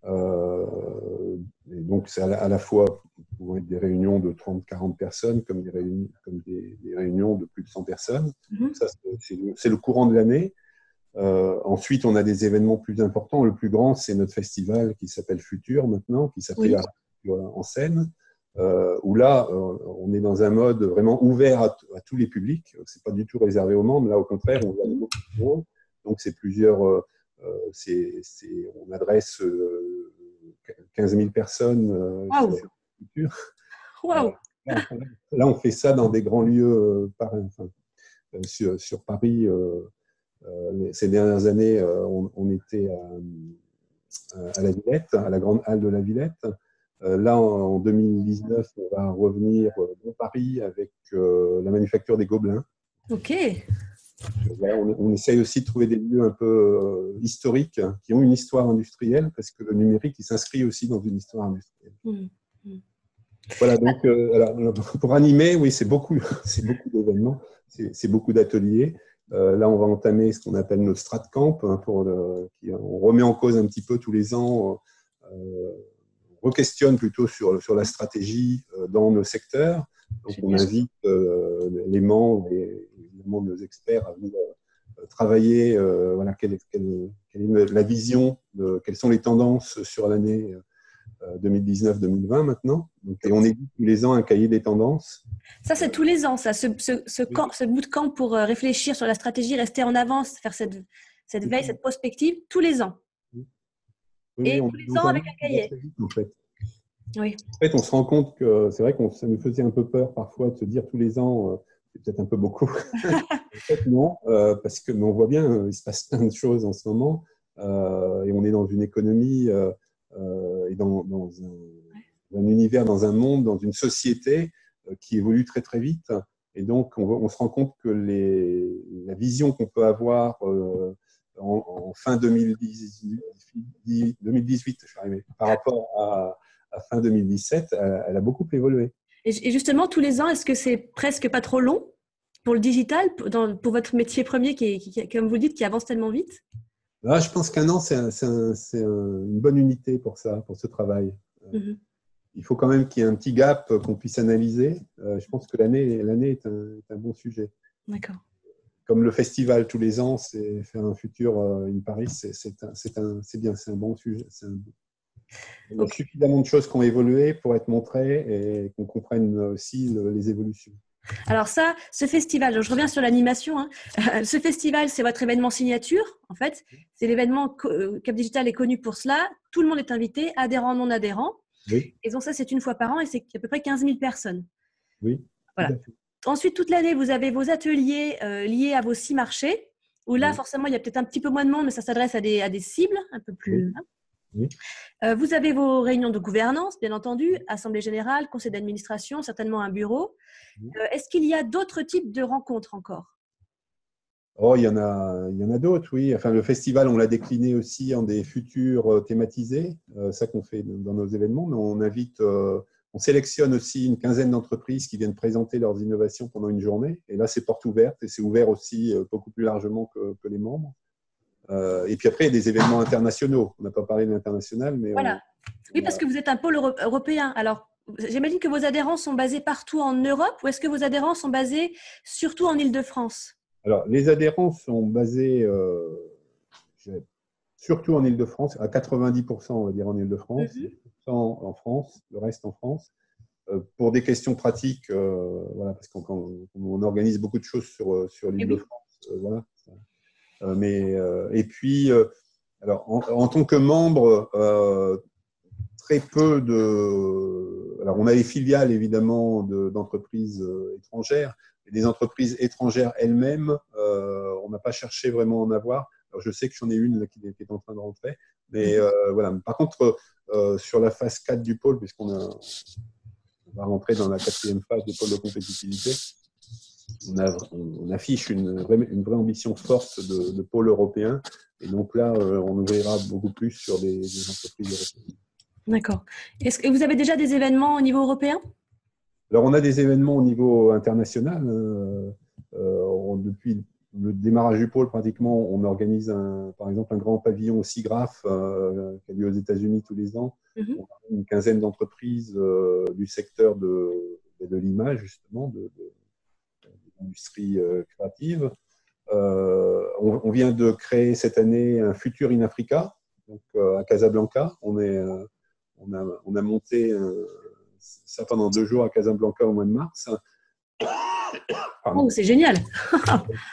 Euh, et donc, c'est à, la fois pouvant être des réunions de 30-40 personnes comme, des réunions, comme des, réunions de plus de 100 personnes. Mm-hmm. Ça, c'est le courant de l'année. Euh, ensuite, on a des événements plus importants. Le plus grand, c'est notre festival qui s'appelle Futur maintenant, qui s'appelle en scène. Euh, où là, euh, on est dans un mode vraiment ouvert à, tous les publics. C'est pas du tout réservé aux membres. Là, au contraire, on va plus loin. Donc, c'est plusieurs. Euh, c'est, on adresse 15 000 personnes. Wow. Wow. Là, on fait ça dans des grands lieux par, enfin, sur, sur, Paris. ces dernières années, on, on était à, à, la Villette, à la grande halle de la Villette. Euh, là, en 2019, on va revenir euh, dans Paris avec euh, la manufacture des Gobelins. Ok. on, essaye aussi de trouver des lieux un peu historiques qui ont une histoire industrielle parce que le numérique, il s'inscrit aussi dans une histoire industrielle. Mmh, mmh. Voilà, donc alors, pour animer, oui, c'est beaucoup, c'est beaucoup d'événements, c'est beaucoup d'ateliers. là, on va entamer ce qu'on appelle notre Stratcamp, hein, pour qui, on remet en cause un petit peu tous les ans re-questionne plutôt sur, sur la stratégie euh, dans nos secteurs. Donc, on invite euh, les membres et évidemment nos experts à venir euh, travailler voilà, quelle, quelle, est la vision, de, quelles sont les tendances sur l'année 2019-2020 maintenant. Donc, et on édite tous les ans un cahier des tendances. Ça, c'est tous les ans, ça, ce, ce, ce, camp, ce bout de camp pour réfléchir sur la stratégie, rester en avance, faire cette, cette veille, cette prospective, tous les ans et tous les ans avec un cahier. en, fait. Oui. en fait, on se rend compte que c'est vrai que ça nous faisait un peu peur parfois de se dire tous les ans, euh, c'est peut-être un peu beaucoup. en fait, non, euh, parce que mais on voit bien, euh, il se passe plein de choses en ce moment, et on est dans une économie et dans, un, un, univers, dans un monde, dans une société qui évolue très très vite. Et donc, on, on se rend compte que les, la vision qu'on peut avoir en, fin 2018, 2018 je suis arrivé, par rapport à, fin 2017, elle, a beaucoup évolué. Et justement, tous les ans, est-ce que c'est presque pas trop long pour le digital, pour, votre métier premier, qui, comme vous dites, qui avance tellement vite? Ah, Je pense qu'un an, c'est une bonne unité pour ça, pour ce travail. Mhm. Il faut quand même qu'il y ait un petit gap qu'on puisse analyser. Euh, je pense que l'année est, un bon sujet. D'accord comme le festival tous les ans, c'est faire un futur euh, in Paris, c'est bien, c'est un bon sujet. Il y a suffisamment de choses qui ont évolué pour être montrées et qu'on comprenne aussi les évolutions. Alors ça, ce festival, je reviens sur l'animation. Hein. ce festival, c'est votre événement signature, en fait. C'est l'événement euh, Cap Digital est connu pour cela. Tout le monde est invité, adhérents, non adhérents. Oui. Et donc ça, c'est une fois par an et c'est à peu près 15 000 personnes. Oui. Voilà. Ensuite, toute l'année, vous avez vos ateliers euh, liés à vos six marchés, où là, forcément, il y a peut-être un petit peu moins de monde, mais ça s'adresse à des, à des cibles un peu plus. Oui. Euh, vous avez vos réunions de gouvernance, bien entendu, assemblée générale, conseil d'administration, certainement un bureau. Euh, est-ce qu'il y a d'autres types de rencontres encore? Oh, il y en a, il y en a d'autres, oui. Enfin, le festival, on l'a décliné aussi en des futurs thématisés, ça qu'on fait dans nos événements, mais on invite on sélectionne aussi une quinzaine d'entreprises qui viennent présenter leurs innovations pendant une journée. Et là, c'est porte ouverte et c'est ouvert aussi euh, beaucoup plus largement que, les membres. Euh, et puis après, il y a des événements internationaux. On n'a pas parlé de l'international, mais. Voilà. oui, parce que vous êtes un pôle européen. Alors, j'imagine que vos adhérents sont basés partout en Europe ou est-ce que vos adhérents sont basés surtout en Ile-de-France Alors, les adhérents sont basés euh, surtout en Ile-de-France, à 90%, on va dire, en Ile-de-France. Mhm en France, le reste en France. Euh, pour des questions pratiques, euh, voilà, parce qu'on on organise beaucoup de choses sur, euh, sur l'île de France. voilà. mais, et puis, alors, en, tant que membre, très peu de. Alors, on a les filiales évidemment d'entreprises étrangères, mais des entreprises étrangères elles-mêmes, on n'a pas cherché vraiment à en avoir. Alors, je sais que j'en ai une qui, est en train de rentrer, Mais voilà. Par contre, sur la phase 4 du pôle, puisqu'on on va rentrer dans la quatrième phase du pôle de compétitivité, on, affiche une vraie, une vraie, ambition forte de, pôle européen. Et donc là, on ouvrira beaucoup plus sur des, des entreprises européennes. D'accord. Est-ce que vous avez déjà des événements au niveau européen? Alors, on a des événements au niveau international. Euh, euh, depuis le démarrage du pôle, pratiquement, on organise un, par exemple un grand pavillon au SIGRAPH euh, qui a lieu aux États-Unis tous les ans. Mhm. On a une quinzaine d'entreprises du secteur de, de l'image, justement, de, l'industrie créative. On, on, vient de créer cette année un futur in Africa, donc à Casablanca. On est on a, on a monté ça pendant deux jours à Casablanca au mois de mars. Oh, c'est génial.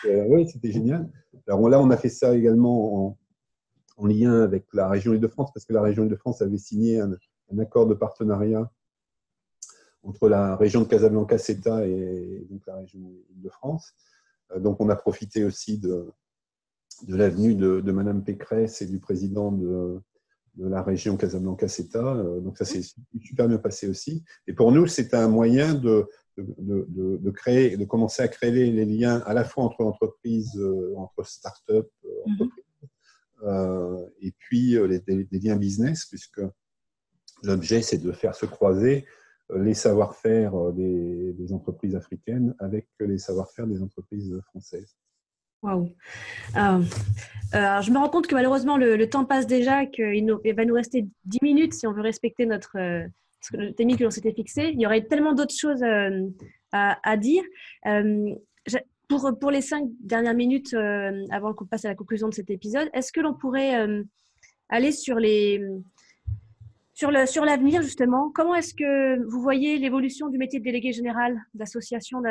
Euh, oui, c'était génial. Alors là, on a fait ça également en, en lien avec la région Île-de-France, parce que la région Île-de-France avait signé un, accord de partenariat entre la région de Casablanca, CETA, et donc la région Île-de-France. Euh, donc on a profité aussi de, de l'avenue de, de Madame Pécresse et du président de, de la région Casablanca-CETA. Euh, donc ça s'est super bien passé aussi. Et pour nous, c'est un moyen de, de, de, créer, de commencer à créer les liens à la fois entre entreprises, euh, entre start-up, euh, mhm. entreprises, et puis les, des, liens business, puisque l'objet, c'est de faire se croiser les savoir-faire des, des, entreprises africaines avec les savoir-faire des entreprises françaises. Waouh. Euh, euh je me rends compte que malheureusement le, temps passe déjà, qu'il va nous rester 10 minutes si on veut respecter notre euh, le thème que l'on s'était fixé. Il y aurait tellement d'autres choses euh, à, dire. pour, pour les cinq dernières minutes avant qu'on passe à la conclusion de cet épisode, est-ce que l'on pourrait aller sur les sur le sur l'avenir justement? Comment est-ce que vous voyez l'évolution du métier de délégué général d'association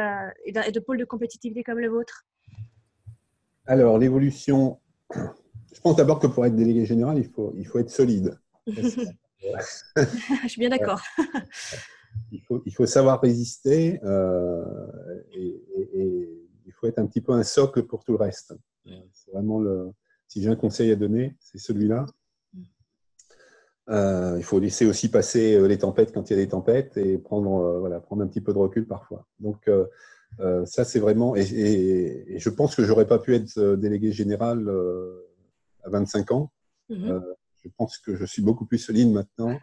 et de pôle de compétitivité comme le vôtre? Alors, l'évolution, je pense d'abord que pour être délégué général, il faut, il faut être solide. je suis bien d'accord. il, faut, il faut savoir résister euh, et, il faut être un petit peu un socle pour tout le reste. C'est vraiment le. Si j'ai un conseil à donner, c'est celui-là. Euh, il faut laisser aussi passer euh, les tempêtes quand il y a des tempêtes et prendre, voilà, prendre un petit peu de recul parfois. Donc, euh, ça, c'est vraiment. Et, je pense que j'aurais pas pu être délégué général à 25 ans. Mhm. Je pense que je suis beaucoup plus solide maintenant,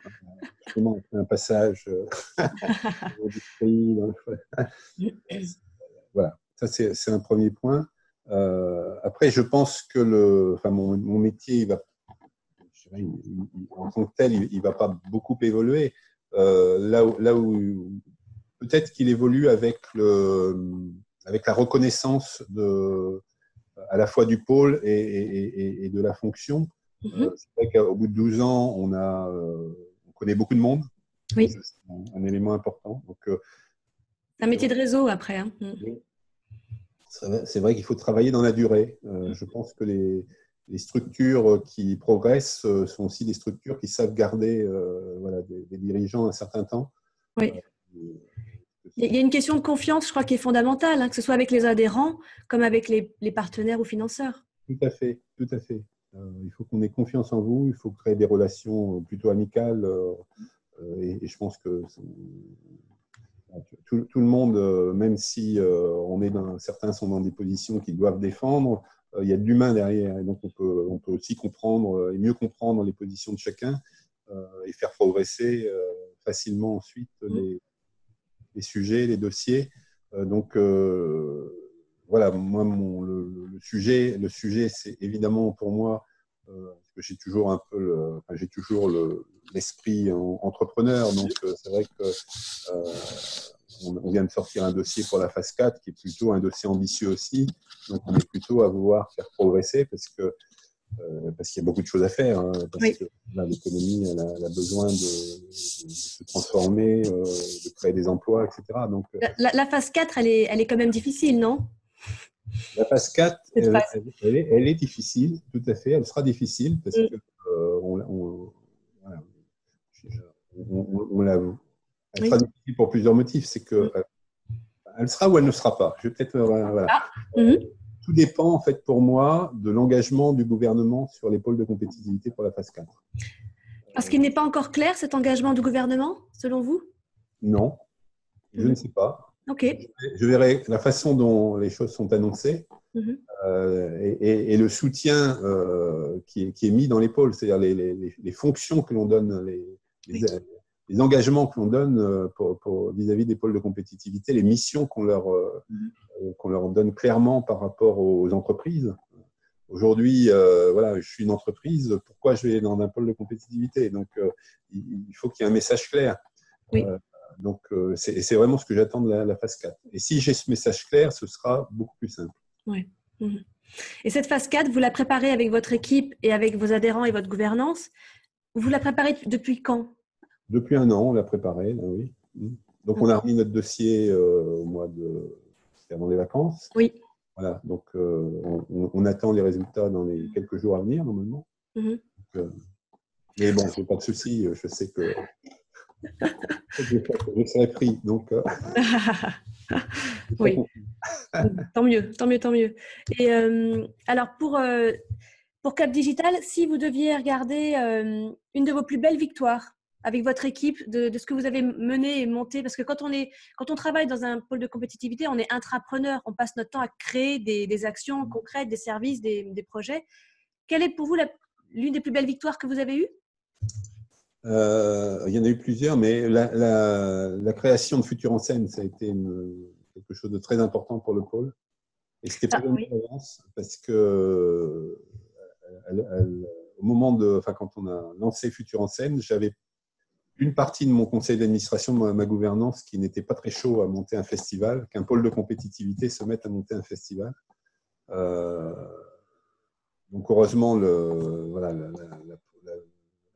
justement après un passage voilà, ça c'est un premier point. après, je pense que le, enfin, mon, mon métier, il va, en tant que tel, il ne va pas beaucoup évoluer. là, où, là où peut-être qu'il évolue avec, le, avec la reconnaissance de, à la fois du pôle et, et, de la fonction. Mhm. Euh, c'est vrai qu'au bout de 12 ans, on, a, euh, on connaît beaucoup de monde. Oui. C'est un, élément important. Donc, euh, un métier de réseau après. Hein. Mhm. C'est vrai qu'il faut travailler dans la durée. je pense que les, les, structures qui progressent sont aussi des structures qui savent garder voilà, des, dirigeants un certain temps. Oui. Il y a une question de confiance, je crois, qui est fondamentale, hein, que ce soit avec les adhérents comme avec les, partenaires ou financeurs. Tout à fait, tout à fait. Euh, il faut qu'on ait confiance en vous, il faut créer des relations plutôt amicales. Euh, et, je pense que tout, le monde, euh, même si on est dans, certains sont dans des positions qu'ils doivent défendre, il y a de l'humain derrière. Et donc on peut, on peut aussi comprendre et mieux comprendre les positions de chacun et faire progresser facilement ensuite mmh. les les sujets, les dossiers. Euh, donc, euh, voilà, moi, mon, le, sujet, le sujet c'est évidemment pour moi, euh, parce que j'ai toujours un peu le, j'ai toujours l'esprit entrepreneur, donc c'est vrai que on, vient de sortir un dossier pour la phase 4 qui est plutôt un dossier ambitieux aussi. Donc, on est plutôt à vouloir faire progresser parce que euh, parce qu'il y a beaucoup de choses à faire. Hein, parce que l'économie, elle, a besoin de, se transformer, euh, de créer des emplois, etc. Donc, euh, la, phase 4, elle est, elle est quand même difficile, non? La phase 4, elle, elle, est, difficile, tout à fait. Elle sera difficile parce mm. que on, on, on, la, elle sera difficile pour plusieurs motifs. C'est que mm. elle sera ou elle ne sera pas. Je vais peut-être voilà. Ah. Mm-hmm tout dépend en fait pour moi de l'engagement du gouvernement sur les pôles de compétitivité pour la phase 4. Parce qu'il n'est pas encore clair cet engagement du gouvernement, selon vous? Non, je ne sais pas. Je verrai la façon dont les choses sont annoncées Mhm. euh, et, et le soutien euh, qui, est, qui, est, mis dans les pôles, c'est-à-dire les, les, les, fonctions que l'on donne, les, oui. les, engagements que l'on donne euh, vis-à-vis -vis des pôles de compétitivité, les missions qu'on leur, mhm. qu'on leur donne clairement par rapport aux entreprises. Aujourd'hui, voilà, je suis une entreprise, pourquoi je vais dans un pôle de compétitivité? Donc, euh, il faut qu'il y ait un message clair. Oui. Euh, donc, c'est vraiment ce que j'attends de la, la, phase 4. Et si j'ai ce message clair, ce sera beaucoup plus simple. Oui. Mmh. Et cette phase 4, vous la préparez avec votre équipe et avec vos adhérents et votre gouvernance. Vous la préparez depuis quand? Depuis un an, on l'a préparée, oui. Donc, on a remis notre dossier euh, au mois de. avant les vacances. Oui. Voilà, donc euh, on, on, attend les résultats dans les quelques jours à venir, normalement. Donc, euh, mais bon, je pas de souci, je sais que je serai pris. Donc, euh... oui, tant mieux, tant mieux, tant mieux. Et euh, alors, pour, euh, pour Cap Digital, si vous deviez regarder euh, une de vos plus belles victoires avec votre équipe, de, de, ce que vous avez mené et monté, parce que quand on, est, quand on travaille dans un pôle de compétitivité, on est intrapreneur, on passe notre temps à créer des, des actions concrètes, des services, des, des, projets. Quelle est pour vous l'une des plus belles victoires que vous avez eues? Euh, il y en a eu plusieurs, mais la, la, la, création de Futur en scène, ça a été une, quelque chose de très important pour le pôle. Et c'était pas Ah, une oui. parce que elle- elle- au moment de, enfin, quand on a lancé Futur en scène, j'avais une partie de mon conseil d'administration, de ma, gouvernance, qui n'était pas très chaud à monter un festival, qu'un pôle de compétitivité se mette à monter un festival. Euh, donc heureusement, le, voilà, la- la- la- la-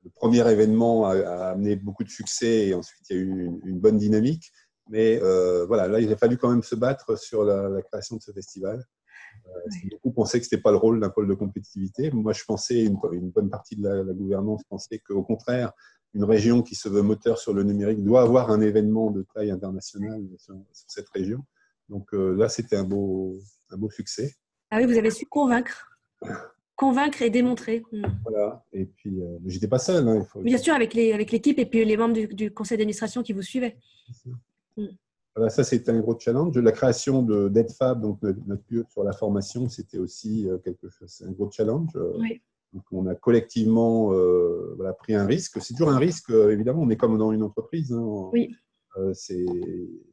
le premier événement a, a amené beaucoup de succès et ensuite il y a eu une, une bonne dynamique. Mais euh, voilà, là, il a fallu quand même se battre sur la, la création de ce festival. Euh, que Beaucoup pensaient que ce n'était pas le rôle d'un pôle de compétitivité. Moi, je pensais, une, une bonne partie de la, la gouvernance pensait qu'au contraire, une région qui se veut moteur sur le numérique doit avoir un événement de taille internationale sur, sur cette région. Donc euh, là, c'était un beau, un beau succès. Ah oui, vous avez su convaincre. Convaincre et démontrer. Mm. Voilà. Et puis, euh, j'étais pas seul. Hein, il faut, Bien sûr, avec les avec l'équipe et puis les membres du, du conseil d'administration qui vous suivaient. Voilà, ça, c'était un gros challenge. La création de d'EdFab, donc notre, lieu sur la formation, c'était aussi euh, quelque chose, un gros challenge. Euh, Oui. Donc, on a collectivement euh, voilà, pris un risque. C'est toujours un risque, évidemment. On est comme dans une entreprise. hein. Oui. Euh, c'est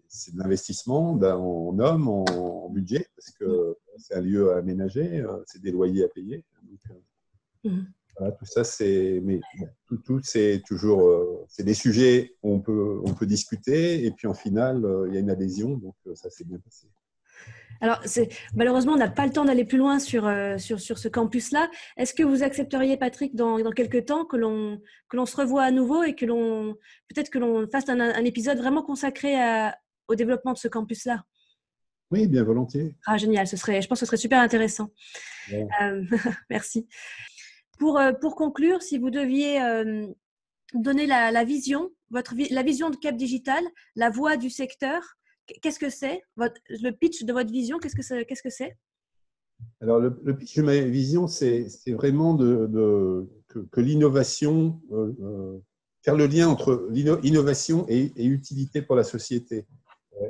c'est de l'investissement en hommes, en, budget, parce que c'est un lieu à aménager, c'est des loyers à payer. Donc, euh, voilà, tout ça, c'est. Mais bon, tout, tout c'est toujours. euh, c'est des sujets où on peut, on peut discuter, et puis en finale, euh, il y a une adhésion, donc ça s'est bien passé. Alors, malheureusement, on n'a pas le temps d'aller plus loin sur, euh, sur, sur ce campus-là. Est-ce que vous accepteriez, Patrick, dans, dans quelques temps, que l'on que l'on se revoie à nouveau et que l'on peut-être que l'on fasse un, un épisode vraiment consacré à- au développement de ce campus-là? Oui, bien volontiers. Ah, génial. Ce serait, je pense que ce serait super intéressant. Ouais. Euh, merci. Pour, euh, pour conclure, si vous deviez euh, donner la, la vision, votre, la vision de Cap Digital, la voix du secteur, qu'est-ce que c'est? Le pitch de votre vision, qu'est-ce que c'est qu'est-ce que c'est? Alors, le, le pitch de ma vision, c'est vraiment de, de- que, que l'innovation, euh, faire le lien entre l'inno- innovation et, et utilité pour la société.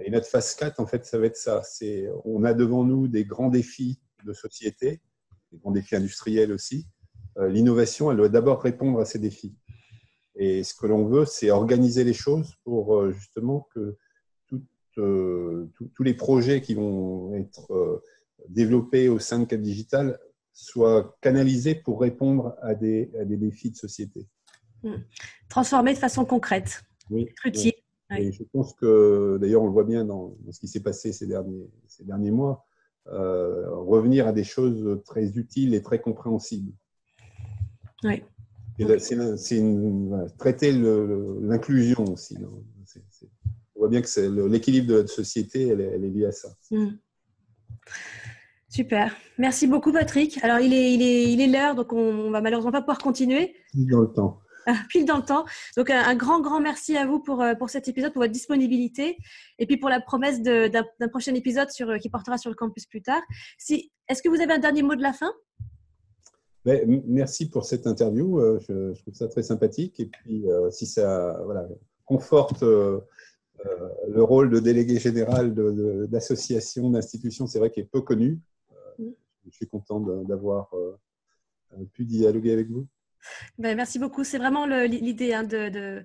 Et notre phase 4, en fait, ça va être ça. C'est, on a devant nous des grands défis de société, des grands défis industriels aussi. Euh, L'innovation, elle doit d'abord répondre à ces défis. Et ce que l'on veut, c'est organiser les choses pour euh, justement que toutes, euh, tous- tous les projets qui vont être euh, développés au sein de Cap Digital soient canalisés pour répondre à des, à des défis de société. Transformer de façon concrète, Oui. être utile. Et je pense que, d'ailleurs, on le voit bien dans, dans ce qui s'est passé ces derniers, ces derniers mois, euh, revenir à des choses très utiles et très compréhensibles. Oui. C'est voilà, traiter l'inclusion aussi. c'est- on voit bien que l'équilibre de notre société, elle est, elle est liée à ça. Mm. Super. Merci beaucoup, Patrick. Alors, il est, il est, il est l'heure, donc on, on va malheureusement pas pouvoir continuer. Dans le temps. Pile dans le temps. Donc, un, un grand, grand merci à vous pour, euh, pour cet épisode, pour votre disponibilité et puis pour la promesse d'un prochain épisode sur, euh, qui portera sur le campus plus tard. Si, Est-ce que vous avez un dernier mot de la fin? Ben, Merci pour cette interview. Je, trouve ça très sympathique. Et puis, si ça voilà, conforte le rôle de délégué général d'association, d'institution, c'est vrai qu'il est peu connu. Je suis content d'avoir pu dialoguer avec vous. Ben, merci beaucoup. C'est vraiment l'idée hein, de,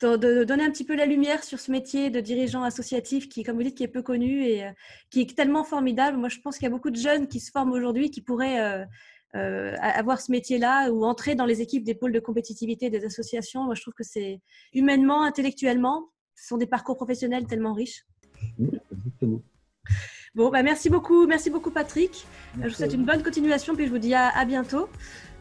de, donner un petit peu la lumière sur ce métier de dirigeant associatif qui, comme vous dites, qui est peu connu et euh, qui est tellement formidable. Moi, je pense qu'il y a beaucoup de jeunes qui se forment aujourd'hui qui pourraient euh, euh, avoir ce métier-là ou entrer dans les équipes des pôles de compétitivité des associations. Moi, je trouve que c'est humainement, intellectuellement, ce sont des parcours professionnels tellement riches. Bon, bah merci beaucoup, merci beaucoup Patrick. je vous souhaite une bonne continuation, puis je vous dis à bientôt.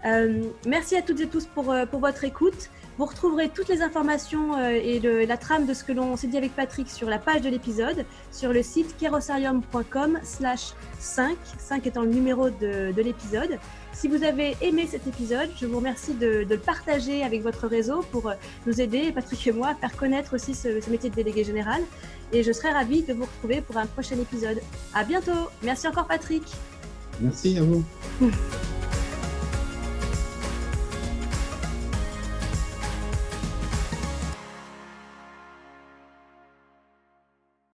Euh, merci à toutes et tous pour, euh, pour votre écoute. Vous retrouverez toutes les informations euh, et la trame de ce que l'on s'est dit avec Patrick sur la page de l'épisode, sur le site kerosarium.com slash 5, 5 étant le numéro de, de l'épisode. Si vous avez aimé cet épisode, je vous remercie de, de, le partager avec votre réseau pour nous aider, Patrick et moi, à faire connaître aussi ce, ce métier de délégué général. Et je serai ravie de vous retrouver pour un prochain épisode. À bientôt. Merci encore Patrick. Merci à vous.